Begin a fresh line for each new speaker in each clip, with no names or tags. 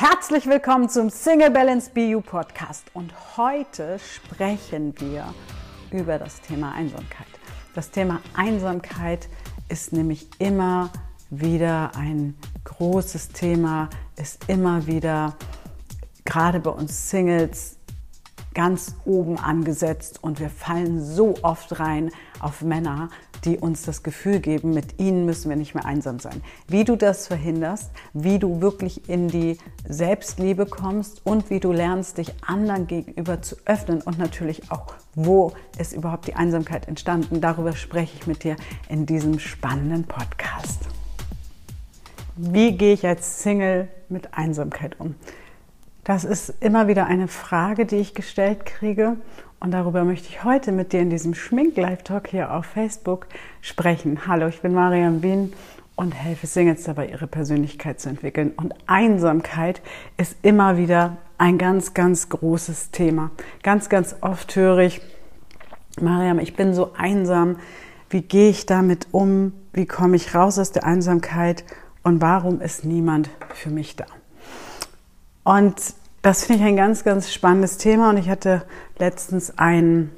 Herzlich willkommen zum Single Balance BU Podcast und heute sprechen wir über das Thema Einsamkeit. Das Thema Einsamkeit ist nämlich immer wieder ein großes Thema, ist immer wieder gerade bei uns Singles ganz oben angesetzt und wir fallen so oft rein auf Männer, die uns das Gefühl geben, mit ihnen müssen wir nicht mehr einsam sein. Wie du das verhinderst, wie du wirklich in die Selbstliebe kommst und wie du lernst, dich anderen gegenüber zu öffnen und natürlich auch, wo ist überhaupt die Einsamkeit entstanden, darüber spreche ich mit dir in diesem spannenden Podcast. Wie gehe ich als Single mit Einsamkeit um? Das ist immer wieder eine Frage, die ich gestellt kriege. Und darüber möchte ich heute mit dir in diesem Schmink-Live-Talk hier auf Facebook sprechen. Hallo, ich bin Mariam Wien und helfe Singles dabei, ihre Persönlichkeit zu entwickeln. Und Einsamkeit ist immer wieder ein ganz, ganz großes Thema. Ganz, ganz oft höre ich, Mariam, ich bin so einsam. Wie gehe ich damit um? Wie komme ich raus aus der Einsamkeit? Und warum ist niemand für mich da? Und das finde ich ein ganz, ganz spannendes Thema. Und ich hatte letztens ein,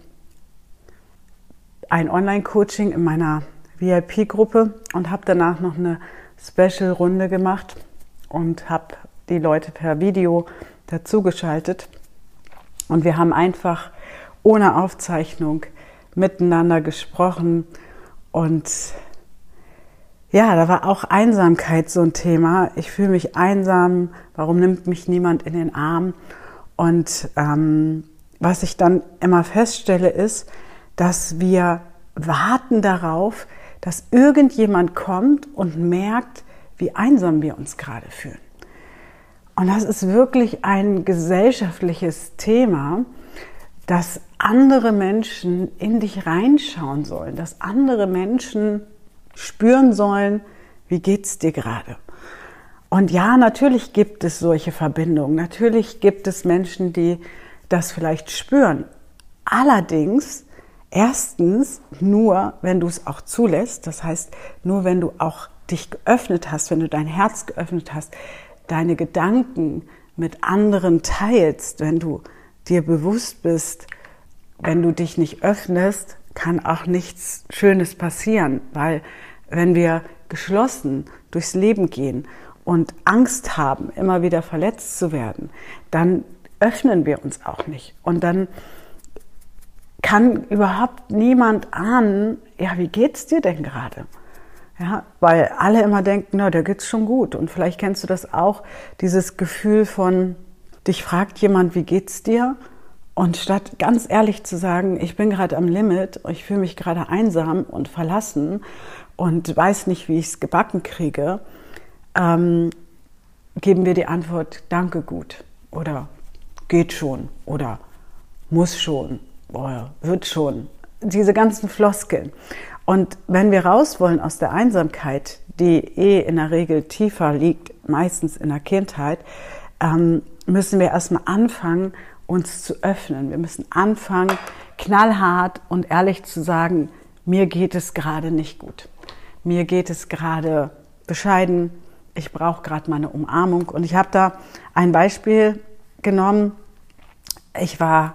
ein Online-Coaching in meiner VIP-Gruppe und habe danach noch eine Special-Runde gemacht und habe die Leute per Video dazugeschaltet. Und wir haben einfach ohne Aufzeichnung miteinander gesprochen und ja, da war auch Einsamkeit so ein Thema. Ich fühle mich einsam. Warum nimmt mich niemand in den Arm? Und ähm, was ich dann immer feststelle, ist, dass wir warten darauf, dass irgendjemand kommt und merkt, wie einsam wir uns gerade fühlen. Und das ist wirklich ein gesellschaftliches Thema, dass andere Menschen in dich reinschauen sollen, dass andere Menschen spüren sollen, wie geht's dir gerade? Und ja, natürlich gibt es solche Verbindungen. Natürlich gibt es Menschen, die das vielleicht spüren. Allerdings erstens nur, wenn du es auch zulässt. Das heißt, nur wenn du auch dich geöffnet hast, wenn du dein Herz geöffnet hast, deine Gedanken mit anderen teilst, wenn du dir bewusst bist, wenn du dich nicht öffnest, kann auch nichts Schönes passieren, weil wenn wir geschlossen durchs Leben gehen und Angst haben, immer wieder verletzt zu werden, dann öffnen wir uns auch nicht. Und dann kann überhaupt niemand ahnen, ja, wie geht's dir denn gerade? Ja, weil alle immer denken, na, der geht's schon gut. Und vielleicht kennst du das auch, dieses Gefühl von, dich fragt jemand, wie geht's dir? Und statt ganz ehrlich zu sagen, ich bin gerade am Limit, ich fühle mich gerade einsam und verlassen und weiß nicht, wie ich es gebacken kriege, ähm, geben wir die Antwort, danke gut oder geht schon oder muss schon oder wird schon. Diese ganzen Floskeln. Und wenn wir raus wollen aus der Einsamkeit, die eh in der Regel tiefer liegt, meistens in der Kindheit, ähm, müssen wir erstmal anfangen, uns zu öffnen. Wir müssen anfangen, knallhart und ehrlich zu sagen, mir geht es gerade nicht gut. Mir geht es gerade bescheiden. Ich brauche gerade meine Umarmung. Und ich habe da ein Beispiel genommen. Ich war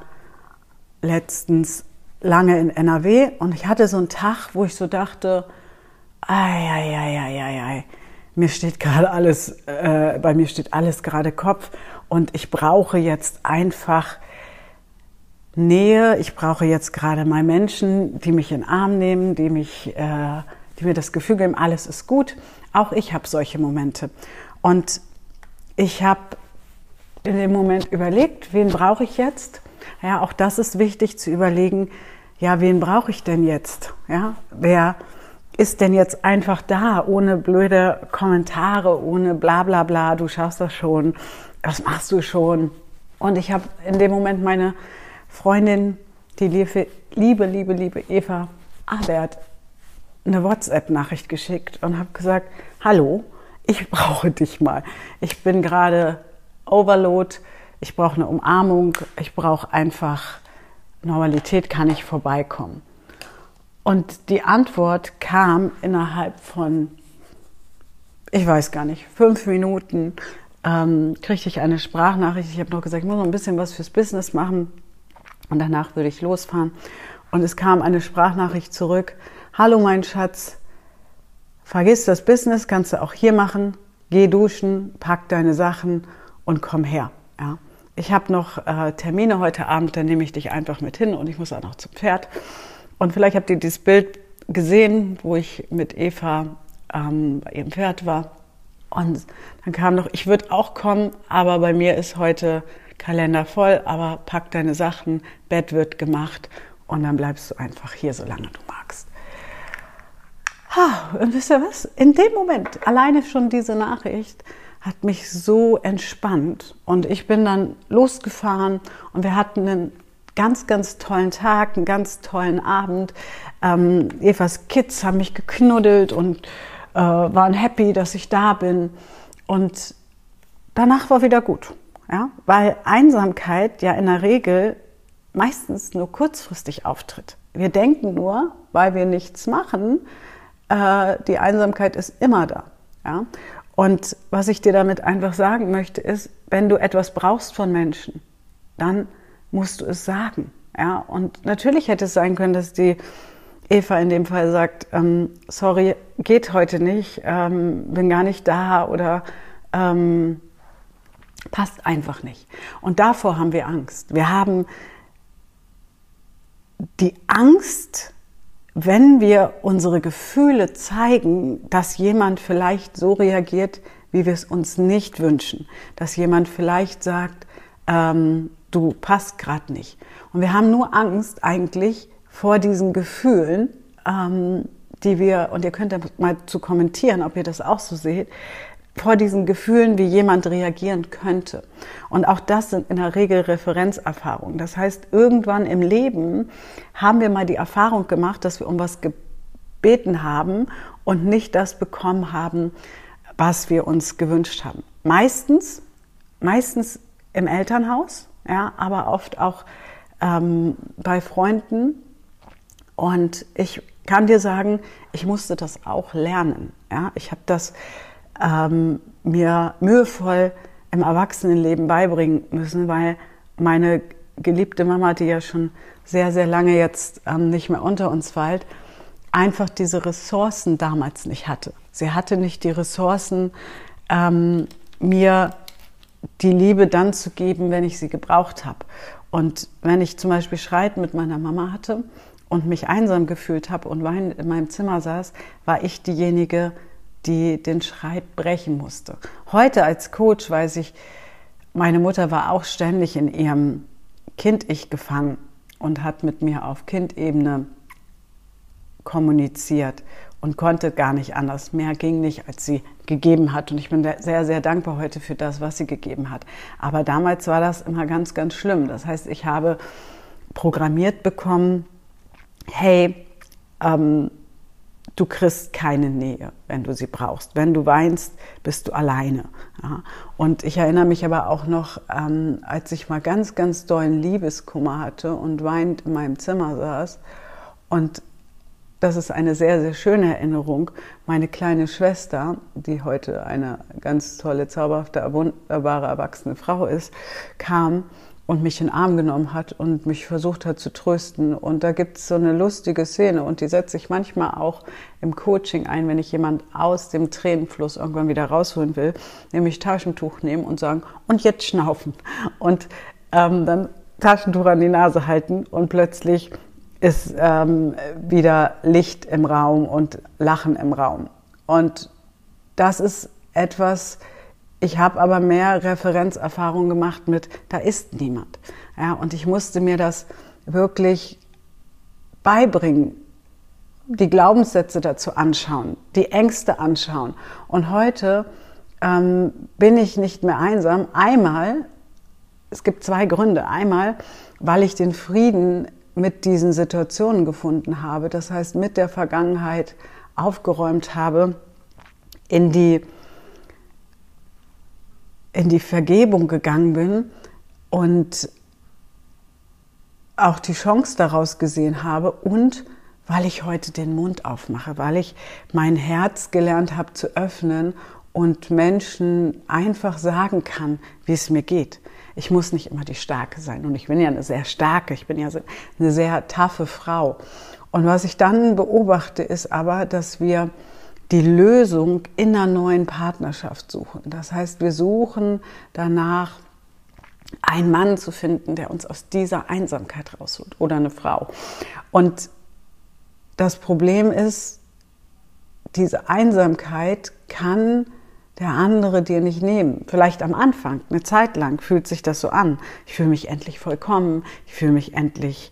letztens lange in NRW und ich hatte so einen Tag, wo ich so dachte, ei, ei, ei, ei, ei, ei. mir steht gerade alles, äh, bei mir steht alles gerade Kopf und ich brauche jetzt einfach Nähe. Ich brauche jetzt gerade mal Menschen, die mich in den Arm nehmen, die mich, äh, die mir das Gefühl geben, alles ist gut. Auch ich habe solche Momente. Und ich habe in dem Moment überlegt, wen brauche ich jetzt? Ja, auch das ist wichtig zu überlegen. Ja, wen brauche ich denn jetzt? Ja, wer ist denn jetzt einfach da, ohne blöde Kommentare, ohne bla bla bla, du schaust das schon, das machst du schon. Und ich habe in dem Moment meine Freundin, die liebe, liebe, liebe, liebe Eva Abert, eine WhatsApp-Nachricht geschickt und habe gesagt, hallo, ich brauche dich mal. Ich bin gerade Overload, ich brauche eine Umarmung, ich brauche einfach Normalität, kann ich vorbeikommen. Und die Antwort kam innerhalb von, ich weiß gar nicht, fünf Minuten ähm, kriegte ich eine Sprachnachricht. Ich habe noch gesagt, ich muss noch ein bisschen was fürs Business machen und danach würde ich losfahren. Und es kam eine Sprachnachricht zurück. Hallo mein Schatz, vergiss das Business, kannst du auch hier machen. Geh duschen, pack deine Sachen und komm her. Ja. Ich habe noch äh, Termine heute Abend, dann nehme ich dich einfach mit hin und ich muss auch noch zum Pferd. Und vielleicht habt ihr dieses Bild gesehen, wo ich mit Eva ähm, bei ihrem Pferd war. Und dann kam noch, ich würde auch kommen, aber bei mir ist heute Kalender voll, aber pack deine Sachen, Bett wird gemacht und dann bleibst du einfach hier, solange du magst. und wisst ihr was? In dem Moment, alleine schon diese Nachricht, hat mich so entspannt. Und ich bin dann losgefahren und wir hatten einen ganz, ganz tollen Tag, einen ganz tollen Abend. Ähm, Evas Kids haben mich geknuddelt und äh, waren happy, dass ich da bin. Und danach war wieder gut. Ja? Weil Einsamkeit ja in der Regel meistens nur kurzfristig auftritt. Wir denken nur, weil wir nichts machen, äh, die Einsamkeit ist immer da. Ja? Und was ich dir damit einfach sagen möchte, ist, wenn du etwas brauchst von Menschen, dann musst du es sagen. Ja? Und natürlich hätte es sein können, dass die Eva in dem Fall sagt, ähm, sorry, geht heute nicht, ähm, bin gar nicht da oder ähm, passt einfach nicht. Und davor haben wir Angst. Wir haben die Angst, wenn wir unsere Gefühle zeigen, dass jemand vielleicht so reagiert, wie wir es uns nicht wünschen, dass jemand vielleicht sagt, ähm, du passt gerade nicht. Und wir haben nur Angst eigentlich, vor diesen Gefühlen, ähm, die wir, und ihr könnt ja mal zu kommentieren, ob ihr das auch so seht, vor diesen Gefühlen, wie jemand reagieren könnte. Und auch das sind in der Regel Referenzerfahrungen. Das heißt, irgendwann im Leben haben wir mal die Erfahrung gemacht, dass wir um was gebeten haben und nicht das bekommen haben, was wir uns gewünscht haben. Meistens, meistens im Elternhaus, ja, aber oft auch ähm, bei Freunden und ich kann dir sagen, ich musste das auch lernen. Ja? Ich habe das ähm, mir mühevoll im Erwachsenenleben beibringen müssen, weil meine geliebte Mama, die ja schon sehr, sehr lange jetzt ähm, nicht mehr unter uns weilt, einfach diese Ressourcen damals nicht hatte. Sie hatte nicht die Ressourcen, ähm, mir die Liebe dann zu geben, wenn ich sie gebraucht habe. Und wenn ich zum Beispiel Streit mit meiner Mama hatte, und mich einsam gefühlt habe und weinend in meinem Zimmer saß, war ich diejenige, die den Schreit brechen musste. Heute als Coach weiß ich, meine Mutter war auch ständig in ihrem Kind-Ich gefangen und hat mit mir auf Kindebene kommuniziert und konnte gar nicht anders. Mehr ging nicht, als sie gegeben hat. Und ich bin sehr, sehr dankbar heute für das, was sie gegeben hat. Aber damals war das immer ganz, ganz schlimm. Das heißt, ich habe programmiert bekommen, hey, ähm, du kriegst keine Nähe, wenn du sie brauchst. Wenn du weinst, bist du alleine. Ja. Und ich erinnere mich aber auch noch, ähm, als ich mal ganz, ganz dollen Liebeskummer hatte und weinend in meinem Zimmer saß. Und das ist eine sehr, sehr schöne Erinnerung. Meine kleine Schwester, die heute eine ganz tolle, zauberhafte, wunderbare, erwachsene Frau ist, kam und mich in den Arm genommen hat und mich versucht hat zu trösten. Und da gibt es so eine lustige Szene und die setze ich manchmal auch im Coaching ein, wenn ich jemand aus dem Tränenfluss irgendwann wieder rausholen will, nämlich Taschentuch nehmen und sagen, und jetzt schnaufen. Und ähm, dann Taschentuch an die Nase halten und plötzlich ist ähm, wieder Licht im Raum und Lachen im Raum. Und das ist etwas, ich habe aber mehr Referenzerfahrung gemacht mit, da ist niemand. Ja, und ich musste mir das wirklich beibringen, die Glaubenssätze dazu anschauen, die Ängste anschauen. Und heute ähm, bin ich nicht mehr einsam. Einmal, es gibt zwei Gründe. Einmal, weil ich den Frieden mit diesen Situationen gefunden habe. Das heißt, mit der Vergangenheit aufgeräumt habe, in die in die Vergebung gegangen bin und auch die Chance daraus gesehen habe und weil ich heute den Mund aufmache, weil ich mein Herz gelernt habe zu öffnen und Menschen einfach sagen kann, wie es mir geht. Ich muss nicht immer die Starke sein. Und ich bin ja eine sehr starke, ich bin ja eine sehr taffe Frau. Und was ich dann beobachte, ist aber, dass wir die Lösung in einer neuen Partnerschaft suchen. Das heißt, wir suchen danach, einen Mann zu finden, der uns aus dieser Einsamkeit rausholt oder eine Frau. Und das Problem ist, diese Einsamkeit kann der andere dir nicht nehmen. Vielleicht am Anfang, eine Zeit lang fühlt sich das so an. Ich fühle mich endlich vollkommen, ich fühle mich endlich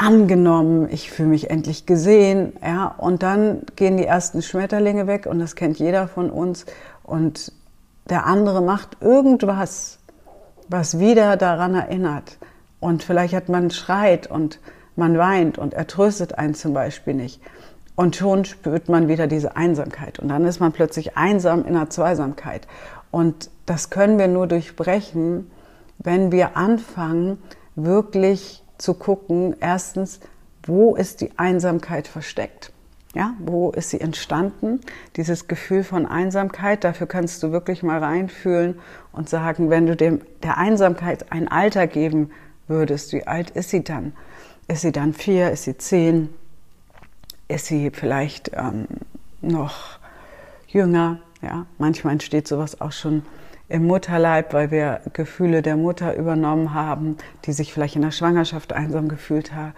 angenommen, ich fühle mich endlich gesehen, ja, und dann gehen die ersten Schmetterlinge weg und das kennt jeder von uns und der andere macht irgendwas, was wieder daran erinnert und vielleicht hat man schreit und man weint und er tröstet einen zum Beispiel nicht. Und schon spürt man wieder diese Einsamkeit. Und dann ist man plötzlich einsam in der Zweisamkeit. Und das können wir nur durchbrechen, wenn wir anfangen, wirklich zu gucken, erstens, wo ist die Einsamkeit versteckt? Ja, wo ist sie entstanden? Dieses Gefühl von Einsamkeit, dafür kannst du wirklich mal reinfühlen und sagen, wenn du dem, der Einsamkeit ein Alter geben würdest, wie alt ist sie dann? Ist sie dann vier? Ist sie zehn? Ist sie vielleicht ähm, noch jünger? Ja, manchmal entsteht sowas auch schon im Mutterleib, weil wir Gefühle der Mutter übernommen haben, die sich vielleicht in der Schwangerschaft einsam gefühlt hat.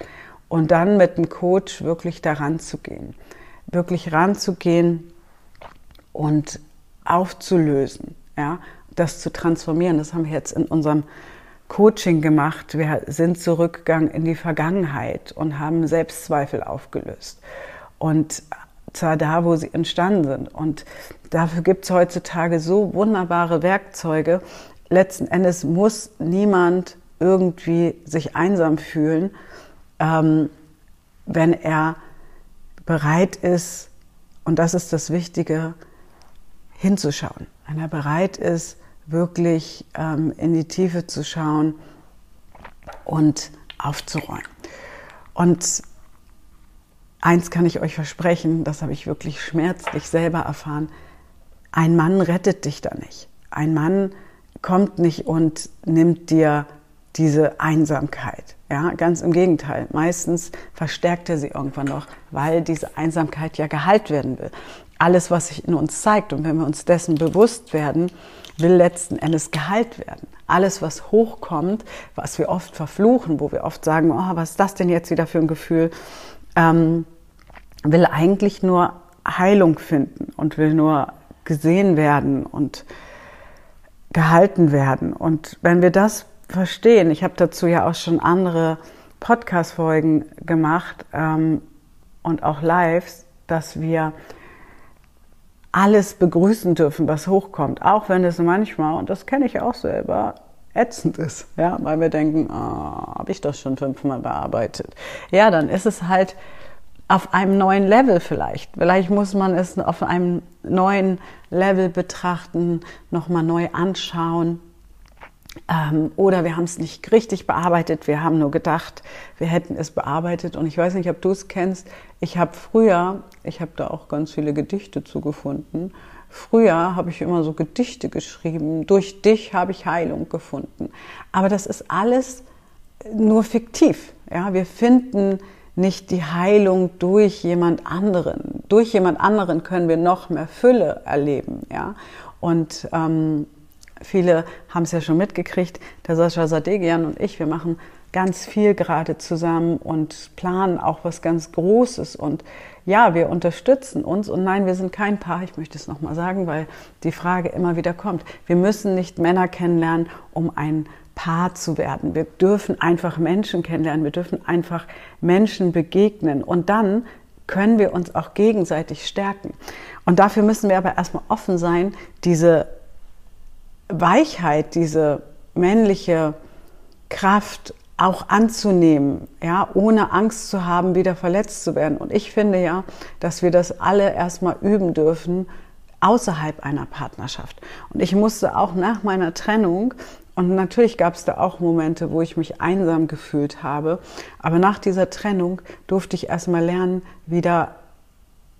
Und dann mit dem Coach wirklich daran zu gehen, wirklich ranzugehen und aufzulösen, ja, das zu transformieren. Das haben wir jetzt in unserem Coaching gemacht. Wir sind zurückgegangen in die Vergangenheit und haben Selbstzweifel aufgelöst. Und zwar da, wo sie entstanden sind. Und dafür gibt es heutzutage so wunderbare Werkzeuge. Letzten Endes muss niemand irgendwie sich einsam fühlen, ähm, wenn er bereit ist, und das ist das Wichtige, hinzuschauen. Wenn er bereit ist, wirklich ähm, in die Tiefe zu schauen und aufzuräumen. Und eins kann ich euch versprechen, das habe ich wirklich schmerzlich selber erfahren, ein Mann rettet dich da nicht. Ein Mann kommt nicht und nimmt dir diese Einsamkeit. Ja, ganz im Gegenteil. Meistens verstärkt er sie irgendwann noch, weil diese Einsamkeit ja geheilt werden will. Alles, was sich in uns zeigt und wenn wir uns dessen bewusst werden, will letzten Endes geheilt werden. Alles, was hochkommt, was wir oft verfluchen, wo wir oft sagen, oh, was ist das denn jetzt wieder für ein Gefühl, ähm, will eigentlich nur Heilung finden und will nur gesehen werden und gehalten werden. Und wenn wir das verstehen, ich habe dazu ja auch schon andere Podcast-Folgen gemacht ähm, und auch Lives, dass wir alles begrüßen dürfen, was hochkommt, auch wenn es manchmal, und das kenne ich auch selber, ätzend ist, ja, weil wir denken, oh, habe ich das schon fünfmal bearbeitet. Ja, dann ist es halt auf einem neuen Level vielleicht. Vielleicht muss man es auf einem neuen Level betrachten, nochmal neu anschauen. Ähm, oder wir haben es nicht richtig bearbeitet, wir haben nur gedacht, wir hätten es bearbeitet. Und ich weiß nicht, ob du es kennst. Ich habe früher, ich habe da auch ganz viele Gedichte zugefunden. Früher habe ich immer so Gedichte geschrieben. Durch dich habe ich Heilung gefunden. Aber das ist alles nur fiktiv. Ja, wir finden nicht die Heilung durch jemand anderen. Durch jemand anderen können wir noch mehr Fülle erleben. Ja, und ähm, Viele haben es ja schon mitgekriegt. Der Sascha Sadegian und ich, wir machen ganz viel gerade zusammen und planen auch was ganz Großes. Und ja, wir unterstützen uns. Und nein, wir sind kein Paar. Ich möchte es nochmal sagen, weil die Frage immer wieder kommt. Wir müssen nicht Männer kennenlernen, um ein Paar zu werden. Wir dürfen einfach Menschen kennenlernen. Wir dürfen einfach Menschen begegnen. Und dann können wir uns auch gegenseitig stärken. Und dafür müssen wir aber erstmal offen sein, diese Weichheit, diese männliche Kraft auch anzunehmen, ja, ohne Angst zu haben, wieder verletzt zu werden. Und ich finde ja, dass wir das alle erstmal üben dürfen außerhalb einer Partnerschaft. Und ich musste auch nach meiner Trennung und natürlich gab es da auch Momente, wo ich mich einsam gefühlt habe. Aber nach dieser Trennung durfte ich erstmal lernen, wieder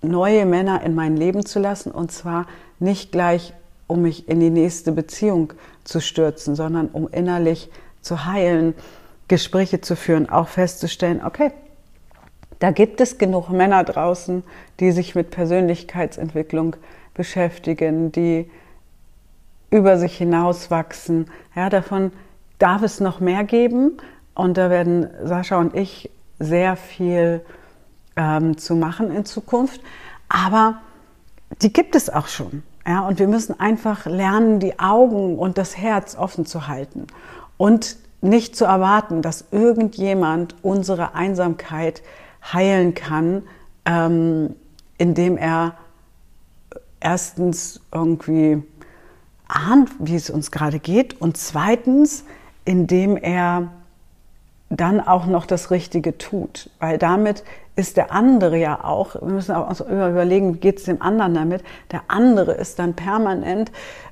neue Männer in mein Leben zu lassen. Und zwar nicht gleich, um mich in die nächste Beziehung zu stürzen, sondern um innerlich zu heilen, Gespräche zu führen, auch festzustellen, okay, da gibt es genug Männer draußen, die sich mit Persönlichkeitsentwicklung beschäftigen, die über sich hinauswachsen. Ja, davon darf es noch mehr geben. Und da werden Sascha und ich sehr viel ähm, zu machen in Zukunft. Aber die gibt es auch schon. Ja, und wir müssen einfach lernen, die Augen und das Herz offen zu halten und nicht zu erwarten, dass irgendjemand unsere Einsamkeit heilen kann, ähm, indem er erstens irgendwie ahnt, wie es uns gerade geht und zweitens, indem er dann auch noch das Richtige tut. Weil damit ist der andere ja auch, wir müssen auch überlegen, wie geht es dem anderen damit, der andere ist dann permanent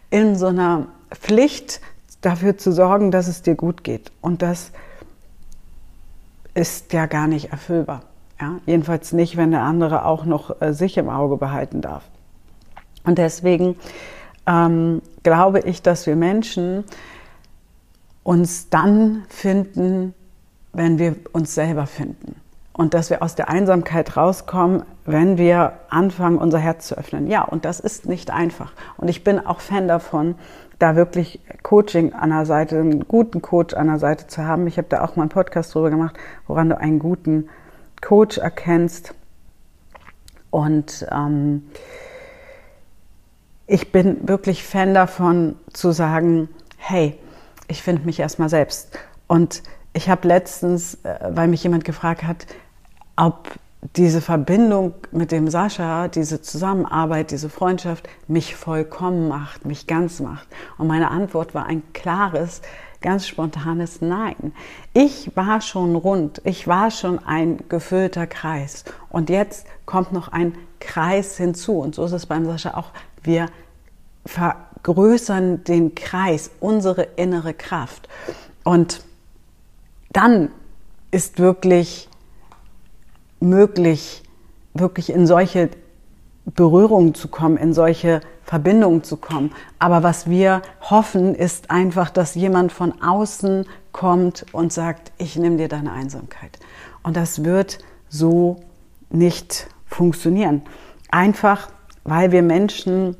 in so einer Pflicht dafür zu sorgen, dass es dir gut geht. Und das ist ja gar nicht erfüllbar. Ja? Jedenfalls nicht, wenn der andere auch noch äh, sich im Auge behalten darf. Und deswegen ähm, glaube ich, dass wir Menschen uns dann finden, wenn wir uns selber finden. Und dass wir aus der Einsamkeit rauskommen, wenn wir anfangen, unser Herz zu öffnen. Ja, und das ist nicht einfach. Und ich bin auch Fan davon, da wirklich Coaching an der Seite, einen guten Coach an der Seite zu haben. Ich habe da auch mal einen Podcast drüber gemacht, woran du einen guten Coach erkennst. Und ähm, ich bin wirklich Fan davon zu sagen, hey, ich finde mich erstmal selbst. Und ich habe letztens, äh, weil mich jemand gefragt hat, ob diese Verbindung mit dem Sascha, diese Zusammenarbeit, diese Freundschaft mich vollkommen macht, mich ganz macht. Und meine Antwort war ein klares, ganz spontanes Nein. Ich war schon rund, ich war schon ein gefüllter Kreis. Und jetzt kommt noch ein Kreis hinzu. Und so ist es beim Sascha auch. Wir vergrößern den Kreis, unsere innere Kraft. Und dann ist wirklich möglich, wirklich in solche Berührungen zu kommen, in solche Verbindungen zu kommen. Aber was wir hoffen, ist einfach, dass jemand von außen kommt und sagt, ich nehme dir deine Einsamkeit. Und das wird so nicht funktionieren. Einfach, weil wir Menschen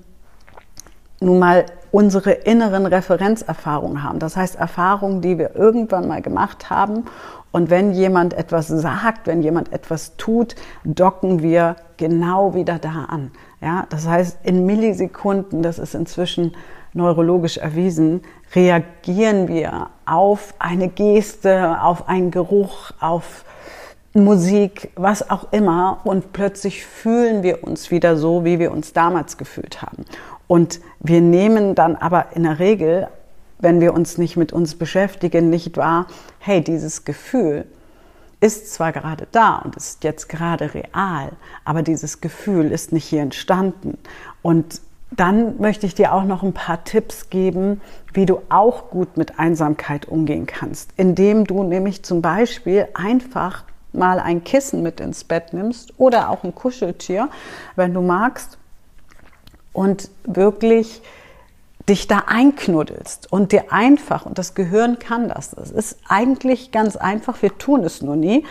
nun mal unsere inneren Referenzerfahrungen haben. Das heißt Erfahrungen, die wir irgendwann mal gemacht haben. Und wenn jemand etwas sagt, wenn jemand etwas tut, docken wir genau wieder da an. Ja, das heißt, in Millisekunden, das ist inzwischen neurologisch erwiesen, reagieren wir auf eine Geste, auf einen Geruch, auf Musik, was auch immer. Und plötzlich fühlen wir uns wieder so, wie wir uns damals gefühlt haben. Und wir nehmen dann aber in der Regel, wenn wir uns nicht mit uns beschäftigen, nicht wahr, hey, dieses Gefühl ist zwar gerade da und ist jetzt gerade real, aber dieses Gefühl ist nicht hier entstanden. Und dann möchte ich dir auch noch ein paar Tipps geben, wie du auch gut mit Einsamkeit umgehen kannst, indem du nämlich zum Beispiel einfach mal ein Kissen mit ins Bett nimmst oder auch ein Kuscheltier, wenn du magst, und wirklich dich da einknuddelst und dir einfach, und das Gehirn kann das, das ist eigentlich ganz einfach, wir tun es nur nie,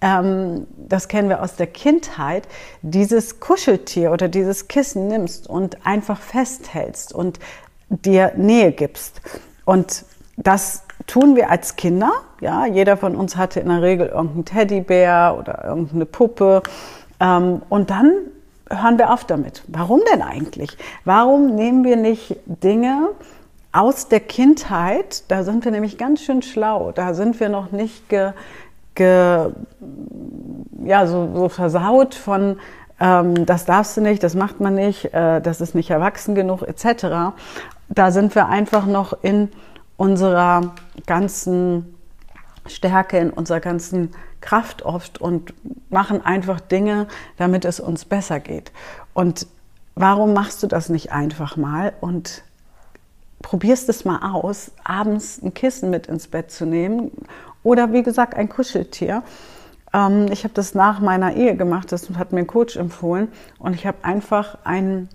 ähm, das kennen wir aus der Kindheit, dieses Kuscheltier oder dieses Kissen nimmst und einfach festhältst und dir Nähe gibst. Und das tun wir als Kinder, ja, jeder von uns hatte in der Regel irgendeinen Teddybär oder irgendeine Puppe. Ähm, und dann hören wir auf damit. Warum denn eigentlich? Warum nehmen wir nicht Dinge aus der Kindheit? Da sind wir nämlich ganz schön schlau. Da sind wir noch nicht ge, ge, ja, so, so versaut von, ähm, das darfst du nicht, das macht man nicht, äh, das ist nicht erwachsen genug, etc. Da sind wir einfach noch in unserer ganzen Stärke, in unserer ganzen Kraft oft und machen einfach Dinge, damit es uns besser geht. Und warum machst du das nicht einfach mal und probierst es mal aus, abends ein Kissen mit ins Bett zu nehmen oder wie gesagt ein Kuscheltier. Ähm, ich habe das nach meiner Ehe gemacht, das hat mir ein Coach empfohlen und ich habe einfach ein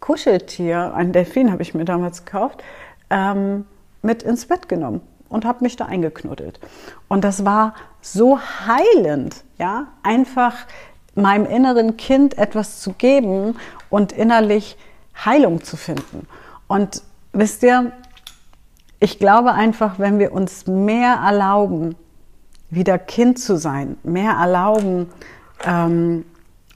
Kuscheltier, ein Delfin habe ich mir damals gekauft, ähm, mit ins Bett genommen und habe mich da eingeknuddelt. Und das war so heilend, ja, einfach meinem inneren Kind etwas zu geben und innerlich Heilung zu finden. Und wisst ihr, ich glaube einfach, wenn wir uns mehr erlauben, wieder Kind zu sein, mehr erlauben, ähm,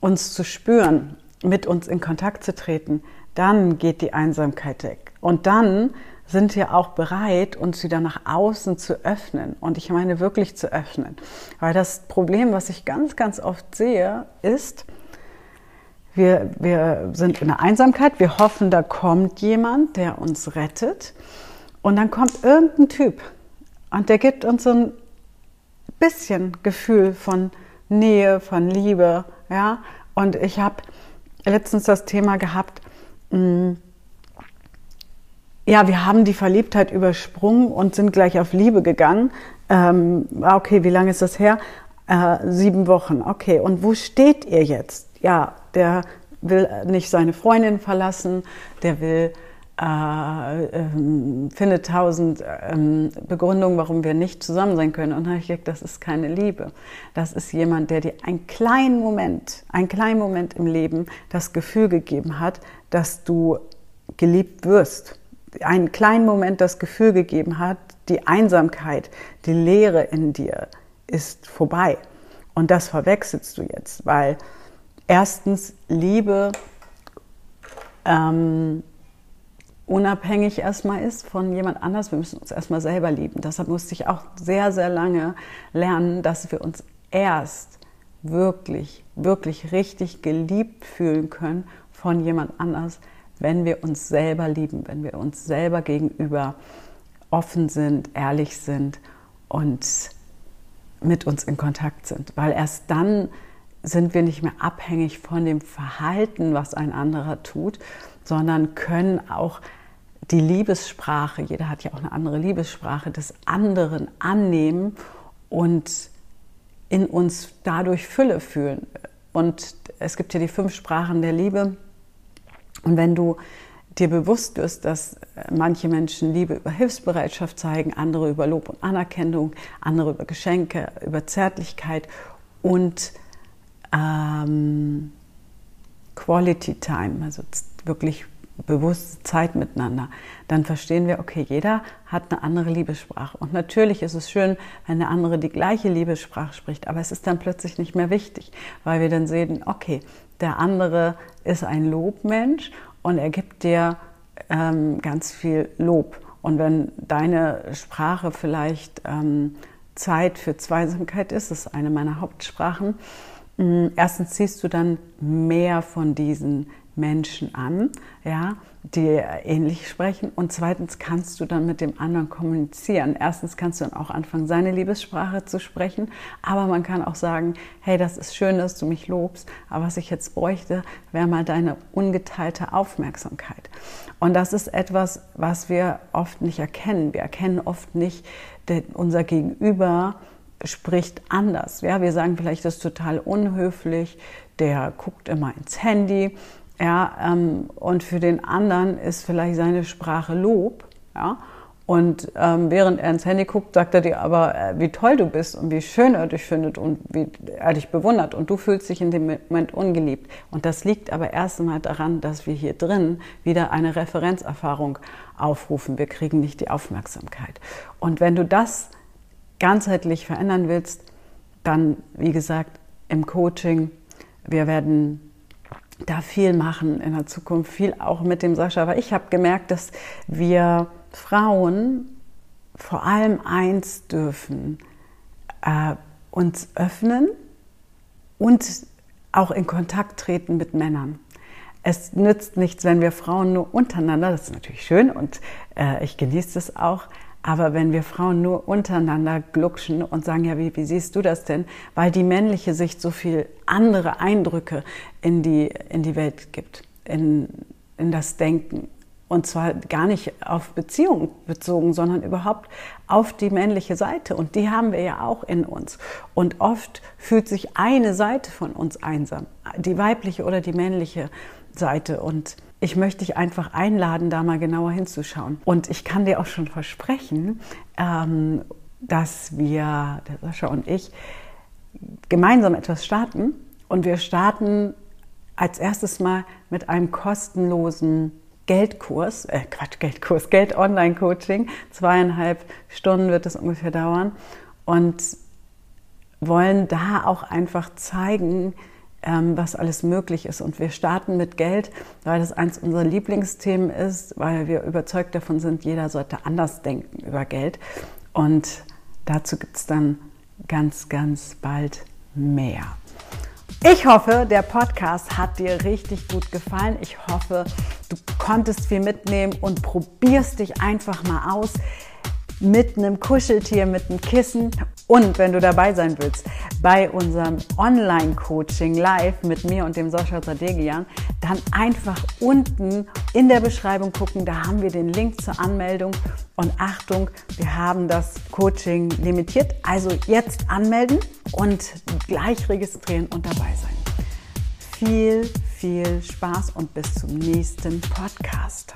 uns zu spüren, mit uns in Kontakt zu treten, dann geht die Einsamkeit weg. Und dann sind wir auch bereit, uns wieder nach außen zu öffnen. Und ich meine wirklich zu öffnen. Weil das Problem, was ich ganz, ganz oft sehe, ist, wir, wir sind in der Einsamkeit, wir hoffen, da kommt jemand, der uns rettet. Und dann kommt irgendein Typ und der gibt uns so ein bisschen Gefühl von Nähe, von Liebe. Ja? Und ich habe letztens das Thema gehabt, mh, hm, ja, wir haben die Verliebtheit übersprungen und sind gleich auf Liebe gegangen. Ähm, ah, okay, wie lange ist das her? Äh, sieben Wochen. Okay, und wo steht ihr jetzt? Ja, der will nicht seine Freundin verlassen, der will äh, äh, findet tausend ähm, Begründungen, warum wir nicht zusammen sein können. Und dann habe ich gedacht, das ist keine Liebe. Das ist jemand, der dir einen kleinen Moment, einen kleinen Moment im Leben das Gefühl gegeben hat, dass du geliebt wirst einen kleinen Moment das Gefühl gegeben hat, die Einsamkeit, die Leere in dir ist vorbei. Und das verwechselst du jetzt, weil erstens Liebe ähm, unabhängig erstmal ist von jemand anders. Wir müssen uns erstmal selber lieben. Deshalb musste ich auch sehr, sehr lange lernen, dass wir uns erst wirklich, wirklich richtig geliebt fühlen können von jemand anders, wenn wir uns selber lieben, wenn wir uns selber gegenüber offen sind, ehrlich sind und mit uns in Kontakt sind. Weil erst dann sind wir nicht mehr abhängig von dem Verhalten, was ein anderer tut, sondern können auch die Liebessprache, jeder hat ja auch eine andere Liebessprache, des anderen annehmen und in uns dadurch Fülle fühlen. Und es gibt ja die fünf Sprachen der Liebe. Und wenn du dir bewusst wirst, dass äh, manche Menschen Liebe über Hilfsbereitschaft zeigen, andere über Lob und Anerkennung, andere über Geschenke, über Zärtlichkeit und ähm, Quality Time, also wirklich bewusste Zeit miteinander, dann verstehen wir, okay, jeder hat eine andere Liebessprache. Und natürlich ist es schön, wenn der andere die gleiche Liebessprache spricht, aber es ist dann plötzlich nicht mehr wichtig, weil wir dann sehen, okay, der andere ist ein Lobmensch und er gibt dir ähm, ganz viel Lob. Und wenn deine Sprache vielleicht ähm, Zeit für Zweisamkeit ist, das ist eine meiner Hauptsprachen, äh, erstens ziehst du dann mehr von diesen Menschen an, ja, die ähnlich sprechen. Und zweitens kannst du dann mit dem anderen kommunizieren. Erstens kannst du dann auch anfangen, seine Liebessprache zu sprechen. Aber man kann auch sagen, hey, das ist schön, dass du mich lobst. Aber was ich jetzt bräuchte, wäre mal deine ungeteilte Aufmerksamkeit. Und das ist etwas, was wir oft nicht erkennen. Wir erkennen oft nicht, unser Gegenüber spricht anders. Ja, wir sagen vielleicht, das ist total unhöflich, der guckt immer ins Handy ja, ähm, und für den anderen ist vielleicht seine Sprache Lob. Ja, und ähm, während er ins Handy guckt, sagt er dir aber, äh, wie toll du bist und wie schön er dich findet und wie er dich bewundert. Und du fühlst dich in dem Moment ungeliebt. Und das liegt aber erst einmal daran, dass wir hier drin wieder eine Referenzerfahrung aufrufen. Wir kriegen nicht die Aufmerksamkeit. Und wenn du das ganzheitlich verändern willst, dann, wie gesagt, im Coaching, wir werden da viel machen in der Zukunft, viel auch mit dem Sascha. Aber ich habe gemerkt, dass wir Frauen vor allem eins dürfen, äh, uns öffnen und auch in Kontakt treten mit Männern. Es nützt nichts, wenn wir Frauen nur untereinander, das ist natürlich schön und äh, ich genieße es auch, aber wenn wir Frauen nur untereinander gluckschen und sagen, ja, wie, wie siehst du das denn? Weil die männliche Sicht so viel andere Eindrücke in die, in die Welt gibt, in, in das Denken. Und zwar gar nicht auf Beziehungen bezogen, sondern überhaupt auf die männliche Seite. Und die haben wir ja auch in uns. Und oft fühlt sich eine Seite von uns einsam, die weibliche oder die männliche Seite und ich möchte dich einfach einladen, da mal genauer hinzuschauen. Und ich kann dir auch schon versprechen, ähm, dass wir, der Sascha und ich, gemeinsam etwas starten. Und wir starten als erstes mal mit einem kostenlosen Geldkurs, äh Quatsch, Geldkurs, Geld-Online-Coaching. Zweieinhalb Stunden wird es ungefähr dauern. Und wollen da auch einfach zeigen, was alles möglich ist. Und wir starten mit Geld, weil das eins unserer Lieblingsthemen ist, weil wir überzeugt davon sind, jeder sollte anders denken über Geld. Und dazu gibt es dann ganz, ganz bald mehr. Ich hoffe, der Podcast hat dir richtig gut gefallen. Ich hoffe, du konntest viel mitnehmen und probierst dich einfach mal aus mit einem Kuscheltier, mit einem Kissen. Und wenn du dabei sein willst bei unserem Online-Coaching live mit mir und dem Sascha Zadegian, dann einfach unten in der Beschreibung gucken. Da haben wir den Link zur Anmeldung. Und Achtung, wir haben das Coaching limitiert. Also jetzt anmelden und gleich registrieren und dabei sein. Viel, viel Spaß und bis zum nächsten Podcast.